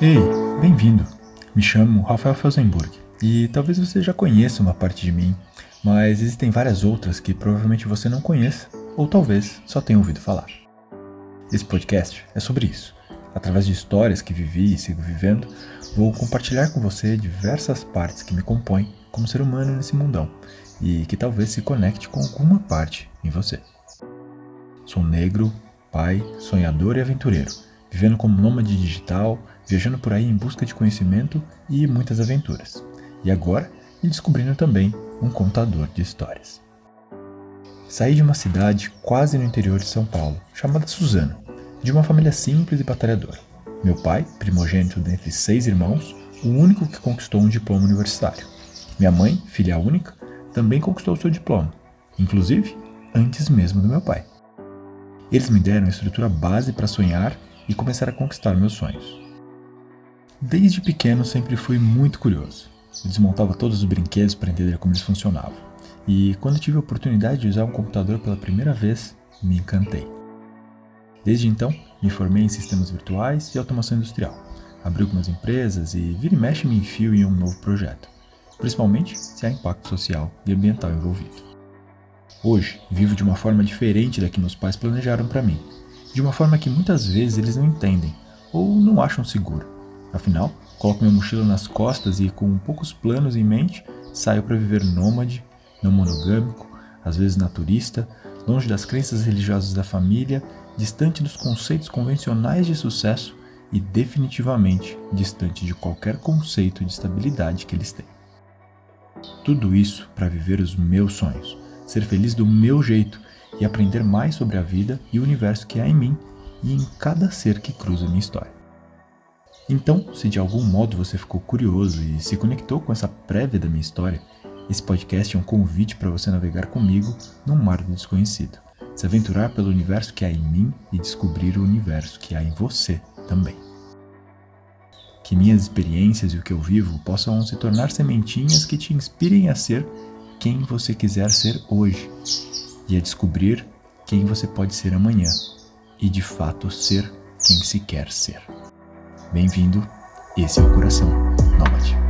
Ei, bem-vindo. Me chamo Rafael Felsenburg e talvez você já conheça uma parte de mim, mas existem várias outras que provavelmente você não conheça ou talvez só tenha ouvido falar. Esse podcast é sobre isso. Através de histórias que vivi e sigo vivendo, vou compartilhar com você diversas partes que me compõem como ser humano nesse mundão e que talvez se conecte com alguma parte em você. Sou negro, pai, sonhador e aventureiro, vivendo como nômade digital, viajando por aí em busca de conhecimento e muitas aventuras. E agora, me descobrindo também um contador de histórias. Saí de uma cidade quase no interior de São Paulo, chamada Suzano, de uma família simples e batalhadora. Meu pai, primogênito dentre seis irmãos, o único que conquistou um diploma universitário. Minha mãe, filha única, também conquistou seu diploma, inclusive antes mesmo do meu pai. Eles me deram a estrutura base para sonhar e começar a conquistar meus sonhos. Desde pequeno sempre fui muito curioso. Eu desmontava todos os brinquedos para entender como eles funcionavam. E quando tive a oportunidade de usar um computador pela primeira vez, me encantei. Desde então, me formei em sistemas virtuais e automação industrial. Abri algumas empresas e vira e mexe me enfio em um novo projeto, principalmente se há impacto social e ambiental envolvido. Hoje, vivo de uma forma diferente da que meus pais planejaram para mim, de uma forma que muitas vezes eles não entendem ou não acham seguro. Afinal, coloco minha mochila nas costas e, com poucos planos em mente, saio para viver nômade, não monogâmico, às vezes naturista, longe das crenças religiosas da família, distante dos conceitos convencionais de sucesso e definitivamente distante de qualquer conceito de estabilidade que eles têm. Tudo isso para viver os meus sonhos ser feliz do meu jeito e aprender mais sobre a vida e o universo que há em mim e em cada ser que cruza minha história. Então, se de algum modo você ficou curioso e se conectou com essa prévia da minha história, esse podcast é um convite para você navegar comigo num mar do desconhecido, se aventurar pelo universo que há em mim e descobrir o universo que há em você também. Que minhas experiências e o que eu vivo possam se tornar sementinhas que te inspirem a ser quem você quiser ser hoje e a descobrir quem você pode ser amanhã e de fato ser quem se quer ser. Bem-vindo, esse é o Coração Nômade.